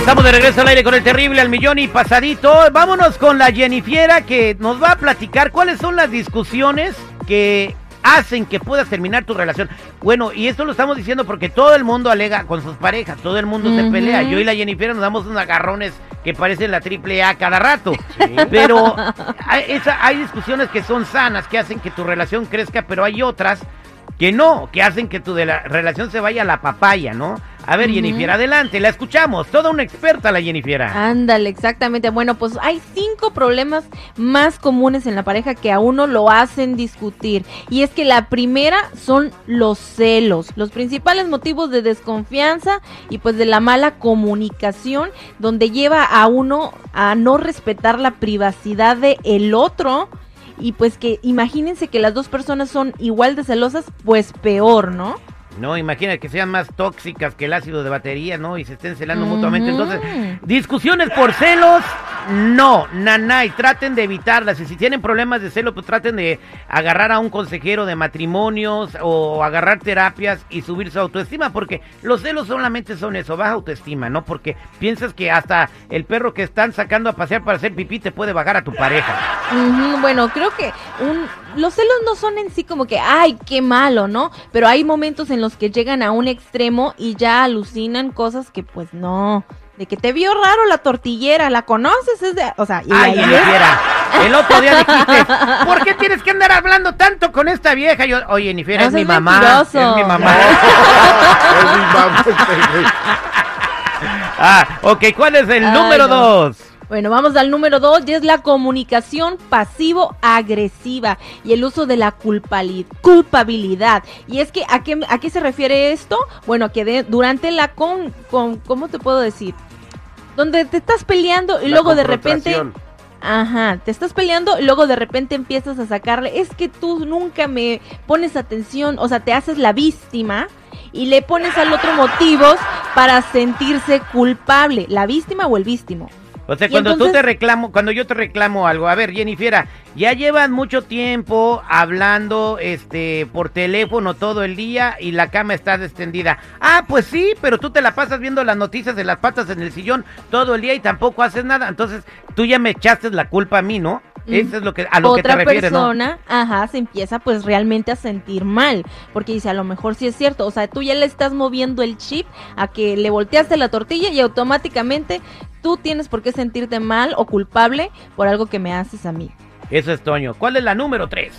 Estamos de regreso al aire con el terrible al millón y pasadito. Vámonos con la Jennifiera que nos va a platicar cuáles son las discusiones que hacen que puedas terminar tu relación. Bueno, y esto lo estamos diciendo porque todo el mundo alega con sus parejas, todo el mundo se pelea. Yo y la Jennifer nos damos unos agarrones que parecen la triple A cada rato. Pero hay, esa, hay discusiones que son sanas, que hacen que tu relación crezca, pero hay otras que no, que hacen que tu de la relación se vaya a la papaya, ¿no? A ver, Jennifer, adelante, la escuchamos. Toda una experta la Jennifer. Ándale, exactamente. Bueno, pues hay cinco problemas más comunes en la pareja que a uno lo hacen discutir. Y es que la primera son los celos, los principales motivos de desconfianza y pues de la mala comunicación, donde lleva a uno a no respetar la privacidad de el otro y pues que imagínense que las dos personas son igual de celosas, pues peor, ¿no? No, imagina que sean más tóxicas que el ácido de batería, ¿no? Y se estén celando mutuamente. Entonces, discusiones por celos, no, nanay, traten de evitarlas. Y si tienen problemas de celo, pues traten de agarrar a un consejero de matrimonios o agarrar terapias y subir su autoestima, porque los celos solamente son eso, baja autoestima, ¿no? Porque piensas que hasta el perro que están sacando a pasear para hacer pipí te puede bajar a tu pareja. Bueno, creo que un, los celos no son en sí como que, ay, qué malo, ¿no? Pero hay momentos en los que llegan a un extremo y ya alucinan cosas que pues no. De que te vio raro la tortillera, ¿la conoces? Es de, o sea, y Ay, Jennifer, el otro día dijiste, ¿por qué tienes que andar hablando tanto con esta vieja? Yo, oye, Jennifer, No es mi mamá. Es mi mamá. Es mi mamá, este güey. ah, ok, ¿cuál es el Ay, número no. dos? Bueno, vamos al número dos, y es la comunicación pasivo-agresiva y el uso de la culpabilidad. Y es que, ¿a qué, ¿a qué se refiere esto? Bueno, que de- durante la con, con, ¿cómo te puedo decir? Donde te estás peleando y La luego de repente... Ajá, te estás peleando y luego de repente empiezas a sacarle, es que tú nunca me pones atención, o sea, te haces la víctima y le pones al otro motivos para sentirse culpable, la víctima o el víctimo. O sea, cuando tú te reclamo, cuando yo te reclamo algo, a ver, Jennifer, ya llevan mucho tiempo hablando este por teléfono todo el día y la cama está extendida. Ah, pues sí, pero tú te la pasas viendo las noticias de las patas en el sillón todo el día y tampoco haces nada. Entonces, tú ya me echaste la culpa a mí, ¿no? Eso es lo que a lo Otra que te refieres, ¿no? persona, ajá, se empieza pues realmente a sentir mal, porque dice, a lo mejor sí es cierto, o sea, tú ya le estás moviendo el chip a que le volteaste la tortilla y automáticamente tú tienes por qué sentirte mal o culpable por algo que me haces a mí. Eso es Toño. ¿Cuál es la número tres?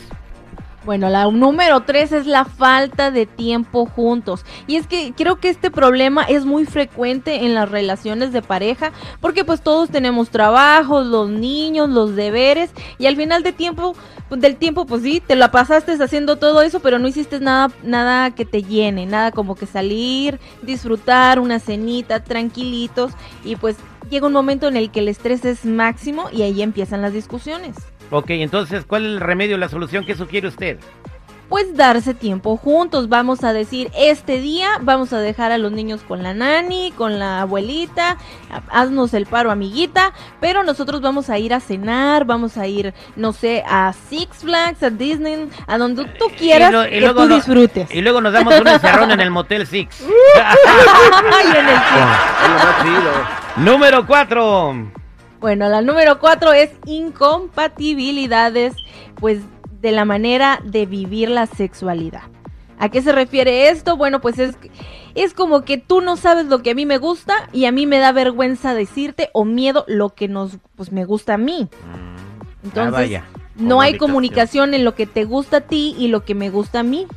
Bueno, la número tres es la falta de tiempo juntos. Y es que creo que este problema es muy frecuente en las relaciones de pareja, porque pues todos tenemos trabajos, los niños, los deberes, y al final de tiempo, del tiempo, pues sí, te la pasaste haciendo todo eso, pero no hiciste nada, nada que te llene, nada como que salir, disfrutar una cenita, tranquilitos, y pues llega un momento en el que el estrés es máximo y ahí empiezan las discusiones. Ok, entonces, ¿cuál es el remedio, la solución que sugiere usted? pues darse tiempo juntos. Vamos a decir, este día vamos a dejar a los niños con la nani, con la abuelita, ha- haznos el paro, amiguita, pero nosotros vamos a ir a cenar, vamos a ir, no sé, a Six Flags, a Disney, a donde tú quieras lo- y que luego tú disfrutes. Y luego nos damos un encerrón en el Motel Six. Ay, en el chido. número cuatro. Bueno, la número cuatro es incompatibilidades, pues de la manera de vivir la sexualidad. ¿A qué se refiere esto? Bueno, pues es, es como que tú no sabes lo que a mí me gusta y a mí me da vergüenza decirte o miedo lo que nos, pues me gusta a mí. Entonces, Ah, vaya. no hay Comunicación. en lo que te gusta a ti y lo que me gusta a mí.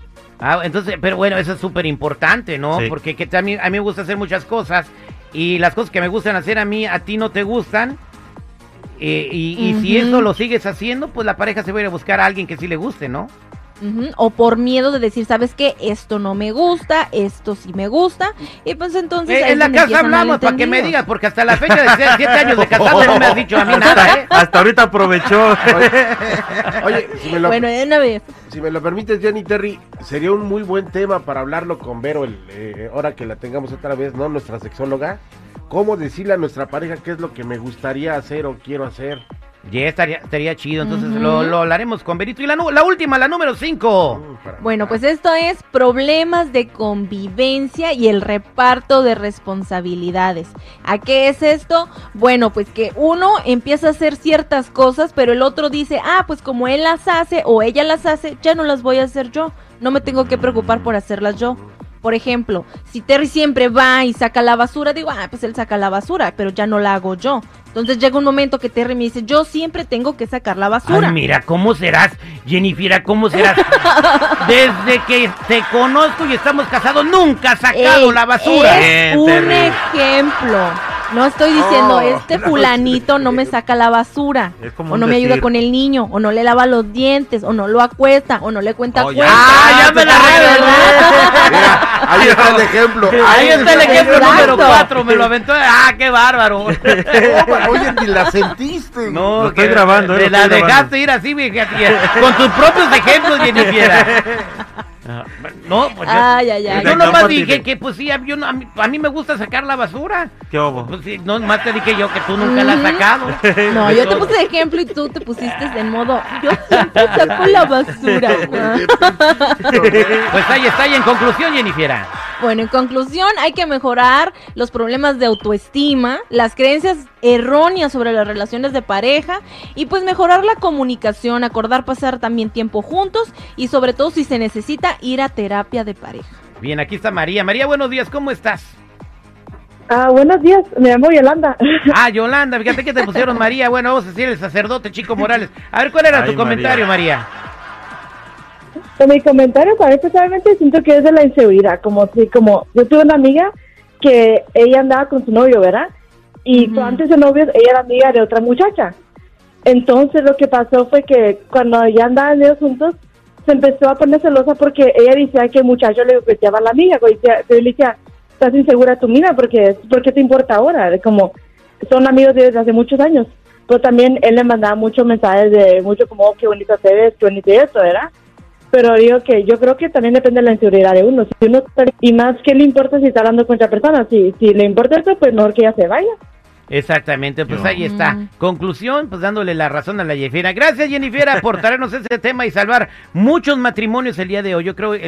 Ah, entonces, pero bueno, eso es súper importante, ¿no? Sí. Porque que también a mí me gusta hacer muchas cosas y las cosas que me gustan hacer a mí, a ti no te gustan. Eh, y y si eso lo sigues haciendo, pues la pareja se va a ir a buscar a alguien que sí le guste, ¿no? Ujú, O por miedo de decir, ¿sabes qué? Esto no me gusta, esto sí me gusta. Y pues entonces... Eh, en la casa hablamos para que me digas, porque hasta la fecha de ser- siete años de casado no me has dicho a mí nada, ¿eh? Hasta ahorita aprovechó. Oye, si me lo, Bueno, de una vez. si me lo permites, Jenny Terry, sería un muy buen tema para hablarlo con Vero, el, eh, ahora que la tengamos otra vez, ¿no? Nuestra sexóloga. ¿Cómo decirle a nuestra pareja qué es lo que me gustaría hacer o quiero hacer? Ya estaría, estaría chido, entonces Ujú. lo, lo hablaremos con Berito. Y la, nu- la última, la número 5. Mm, Bueno, pues esto es problemas de convivencia y el reparto de responsabilidades. ¿A qué es esto? Bueno, pues que uno empieza a hacer ciertas cosas, pero el otro dice, ah, pues como él las hace o ella las hace, ya no las voy a hacer yo. No me tengo que preocupar por hacerlas yo. Por ejemplo, si Terry siempre va y saca la basura, digo, ah, pues él saca la basura, pero ya no la hago yo. Entonces llega un momento que Terry me dice, yo siempre tengo que sacar la basura. Ay, mira, ¿cómo serás, Jennifer? ¿Cómo serás? Desde que te conozco y estamos casados, nunca has sacado Ey, la basura. Es Bien, un Terry. ejemplo. No estoy diciendo, Oh, este fulanito no me saca la basura, Es como o no me ayuda con el niño, o no le lava los dientes, o no lo acuesta, o no le cuenta Oh, cuentas. Ah, ya me la Ah, ahí está el ejemplo. Ahí está el ejemplo Exacto. número 4, me lo aventó. Ah, qué bárbaro. Oye, ni la sentiste. No, Lo estoy que grabando, eh, lo la dejaste ir así, con tus propios ejemplos, Jennifer. No, pues Ay, ay, ay. yo No, nomás pues, dije que pues sí, a, yo no- a mí, a mí me gusta sacar la basura. ¿Qué hubo? Pues sí, no, más te dije yo que tú nunca la has sacado. No, yo te puse de ejemplo y tú te pusiste en modo, yo siempre saco la basura. Pues ahí está, y en conclusión, Jennifer. Bueno, en conclusión, hay que mejorar los problemas de autoestima, las creencias erróneas sobre las relaciones de pareja y pues mejorar la comunicación, acordar pasar también tiempo juntos y sobre todo si se necesita ir a terapia de pareja. Bien, aquí está María. María, buenos días, ¿cómo estás? Ah, buenos días, me llamo Yolanda. Ah, Yolanda, fíjate que te pusieron María. Bueno, vamos a decir el sacerdote Chico Morales. A ver, ¿cuál era Ay, tu comentario, María? En mi comentario, para mí personalmente siento que es de la inseguridad, como si, como yo tuve una amiga que ella andaba con su novio, ¿verdad? Y Ujú. antes de novio, ella era amiga de otra muchacha. Entonces lo que pasó fue que cuando ya andaban ellos juntos, se empezó a poner celosa porque ella decía que el muchacho le golpeaba a la amiga. y Yo le decía, estás insegura tu amiga porque ¿por qué te importa ahora? Como son amigos desde hace muchos años. Pero también él le mandaba muchos mensajes de mucho como, "Oh, qué bonito te ves, qué bonito esto, ¿verdad? Pero digo que yo creo que también depende de la inseguridad de uno. Si uno y más que le importa si está hablando con otra persona, si, si le importa eso, pues mejor que ella se vaya. Exactamente, pues ahí está. Mm. Conclusión, pues dándole la razón a la Jennifer. Gracias, Jennifer, por traernos ese tema y salvar muchos matrimonios el día de hoy. Yo creo el